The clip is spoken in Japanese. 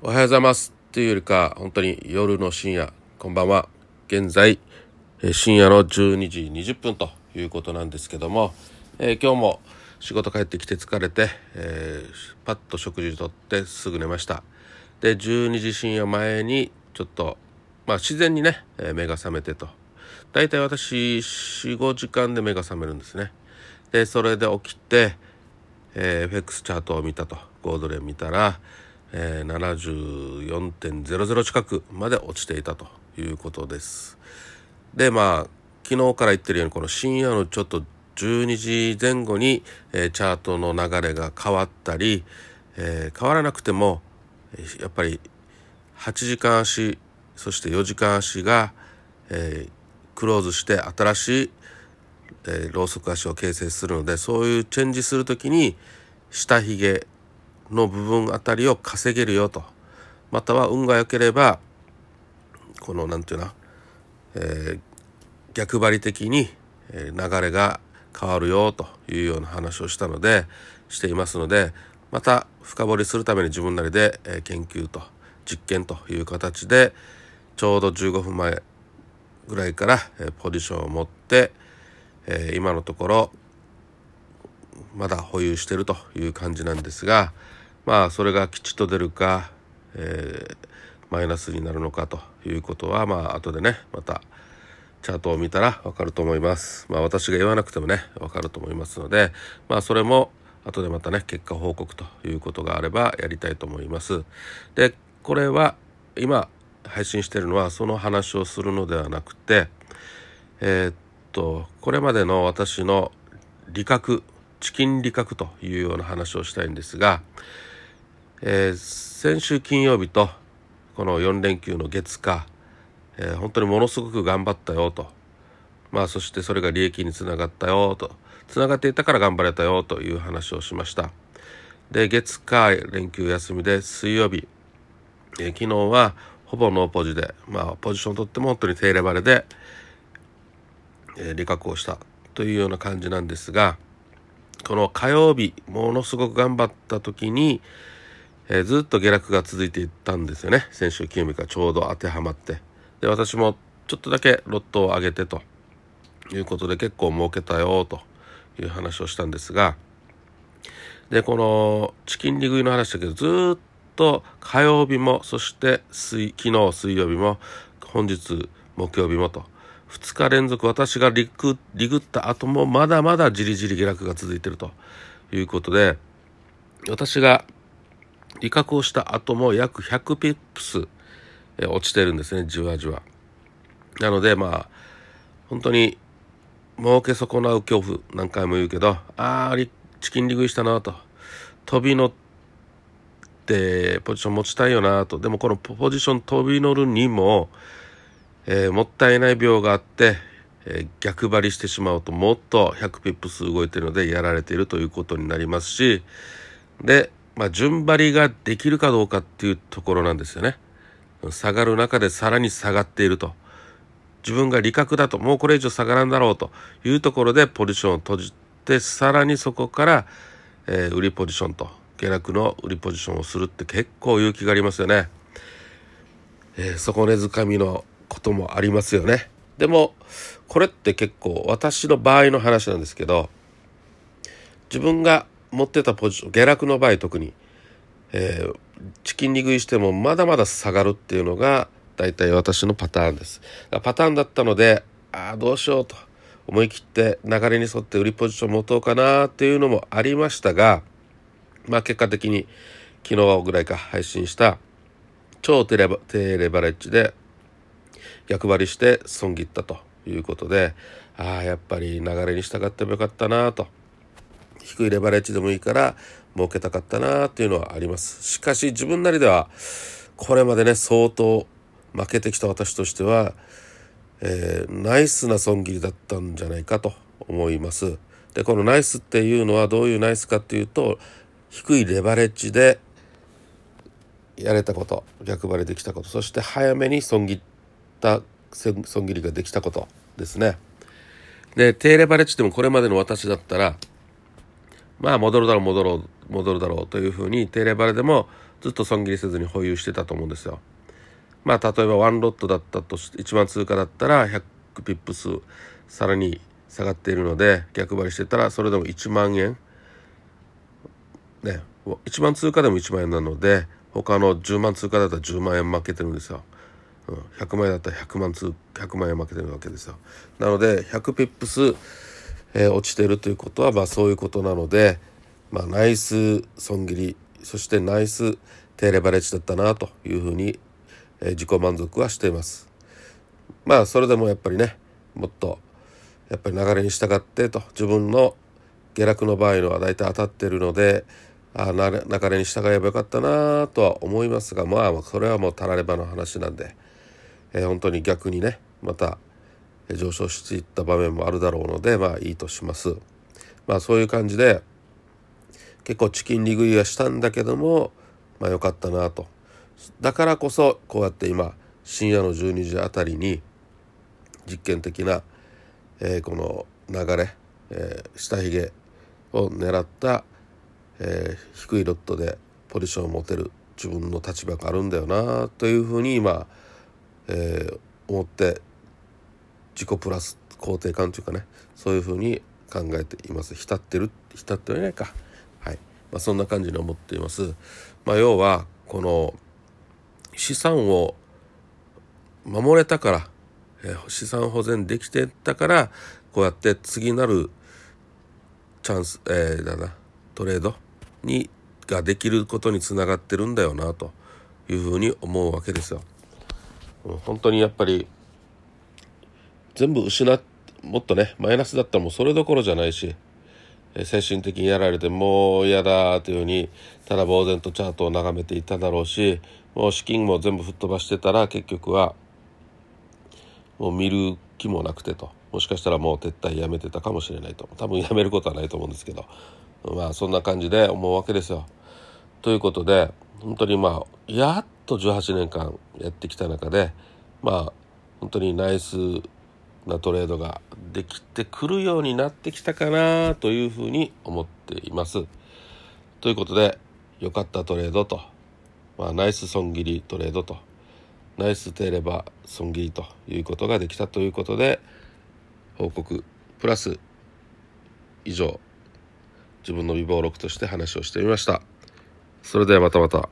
おはようございます。っていうよりか本当に夜の深夜。こんばんは。現在深夜の12時20分ということなんですけども、えー、今日も仕事帰ってきて疲れて、えー、パッと食事とってすぐ寝ました。で12時深夜前にちょっとまあ自然にね、え、目が覚めてと。大体私45時間で目が覚めるんですね。でそれで起きて、えー、FX チャートを見たと。5ドル見たらえー、74.00近くまで落ちていたということです。でまあ昨日から言ってるようにこの深夜のちょっと12時前後に、えー、チャートの流れが変わったり、えー、変わらなくてもやっぱり8時間足そして4時間足が、えー、クローズして新しい、えー、ローソク足を形成するのでそういうチェンジする時に下髭の部分あたりを稼げるよと。または運が良ければこの何て言うな、えー、逆張り的に流れが変わるよというような話をしたのでしていますのでまた深掘りするために自分なりで研究と実験という形でちょうど15分前ぐらいからポジションを持って今のところまだ保有してるという感じなんですがまあそれが吉と出るか、えー、マイナスになるのかということはまあ後でねまたチャートを見たらわかると思います。まあ私が言わなくてもねわかると思いますのでまあそれも後でまたね結果報告ということがあればやりたいと思います。でこれは今配信してるのはその話をするのではなくてえー、っとこれまでの私の理覚チキン理覚というような話をしたいんですがえー、先週金曜日とこの4連休の月火、えー、本当にものすごく頑張ったよと。まあそしてそれが利益につながったよと。つながっていたから頑張れたよという話をしました。で月火連休休みで水曜日、えー、昨日はほぼノーポジでまあポジションとっても本当に低レバレで、えー、利確をしたというような感じなんですがこの火曜日ものすごく頑張った時にえー、ずっと下落が続いていったんですよね。先週金曜日からちょうど当てはまって。で私もちょっとだけロットを上げてと。いうことで結構儲けたよという話をしたんですが。でこのチキン利食いの話だけどずっと火曜日もそして水昨日水曜日も本日木曜日もと。2日連続私がリグリグった後もまだまだじりじり下落が続いているということで私が利確をした後も約100ピップス、落ちてるんですねじわじわ。なのでまあ本当に儲け損なう恐怖何回も言うけどああチキンリ食いしたなと飛び乗ってポジション持ちたいよなとでもこのポジション飛び乗るにも、えー、もったいない病があって、えー、逆張りしてしまうともっと100ピップス動いてるのでやられているということになりますしでまあ、順張りができるかどうかっていうところなんですよね。下がる中でさらに下がっていると。自分が利確だと、もうこれ以上下がらんだろうというところでポジションを閉じて、さらにそこから、えー、売りポジションと、下落の売りポジションをするって結構勇気がありますよね。えー、底根掴みのこともありますよね。でも、これって結構私の場合の話なんですけど、自分が持ってたポジション下落の場合特に、えー、チキン利食いしてもまだまだ下がるっていうのが大体私のパターンです。パターンだったのでああどうしようと思い切って流れに沿って売りポジション持とうかなっていうのもありましたがまあ結果的に昨日ぐらいか配信した超低レバ低レバレッジで逆張りして損切ったということでああやっぱり流れに従ってもよかったなと低いレバレッジでもいいから儲けたかったなっていうのはあります。しかし自分なりではこれまでね相当負けてきた私としては、えー、ナイスな損切りだったんじゃないかと思います。でこのナイスっていうのはどういうナイスかっていうと低いレバレッジでやれたこと逆張りできたことそして早めに損切った損切りができたことですね。で低レバレッジでもこれまでの私だったらまあ戻るだろう戻ろう戻るだろうというふうに低レバレでもずっと損切りせずに保有してたと思うんですよ。まあ例えば1ロットだったとして1万通貨だったら100ピップスさらに下がっているので逆張りしてたらそれでも1万円ね1万通貨でも1万円なので他の10万通貨だったら10万円負けてるんですよ。うん、100万円だったら100万通100万円負けてるわけですよ。なので100ピップス、えー、落ちてるということはまあそういうことなので、まあ、ナイス損切りそしてナイス低レバレッジだったなというふうに、えー、自己満足はしています。まあそれでもやっぱりねもっとやっぱり流れに従ってと自分の下落の場合のは大体当たってるのであ流れに従えばよかったなとは思いますがまあそれはもうたらればの話なんで、えー、本当に逆にねまた上昇していった場面もあるだろうのでまあいいとします。まあそういう感じで結構チキン利食いはしたんだけどもまあ良かったなと。だからこそこうやって今深夜の12時あたりに実験的な、え、この流れ、えー、下髭を狙ったえ、低いロットでポジションを持てる自分の立場があるんだよなというふうに今、え、思って自己プラス肯定感というかねそういうふうに考えています浸ってる浸ってはいないかはい、まあ、そんな感じに思っています。まあ、要はこの資産を守れたから、えー、資産保全できてたからこうやって次なるチャンス、えー、だなトレードにができることにつながってるんだよなというふうに思うわけですよ。本当にやっぱり全部失っもっとねマイナスだったらもうそれどころじゃないし精神的にやられてもう嫌だというふうにただ呆然とチャートを眺めていただろうしもう資金も全部吹っ飛ばしてたら結局はもう見る気もなくてと。もしかしたらもう撤退やめてたかもしれないと。多分やめることはないと思うんですけど。まあそんな感じで思うわけですよ。ということで本当にまあやっと18年間やってきた中でまあ本当にナイスなトレードができてくるようになってきたかなというふうに思っています。ということで良かったトレードと、まあ、ナイス損切りトレードとナイステレバ損切りということができたということで報告プラス以上自分の備忘録として話をしてみました。それではまたまた。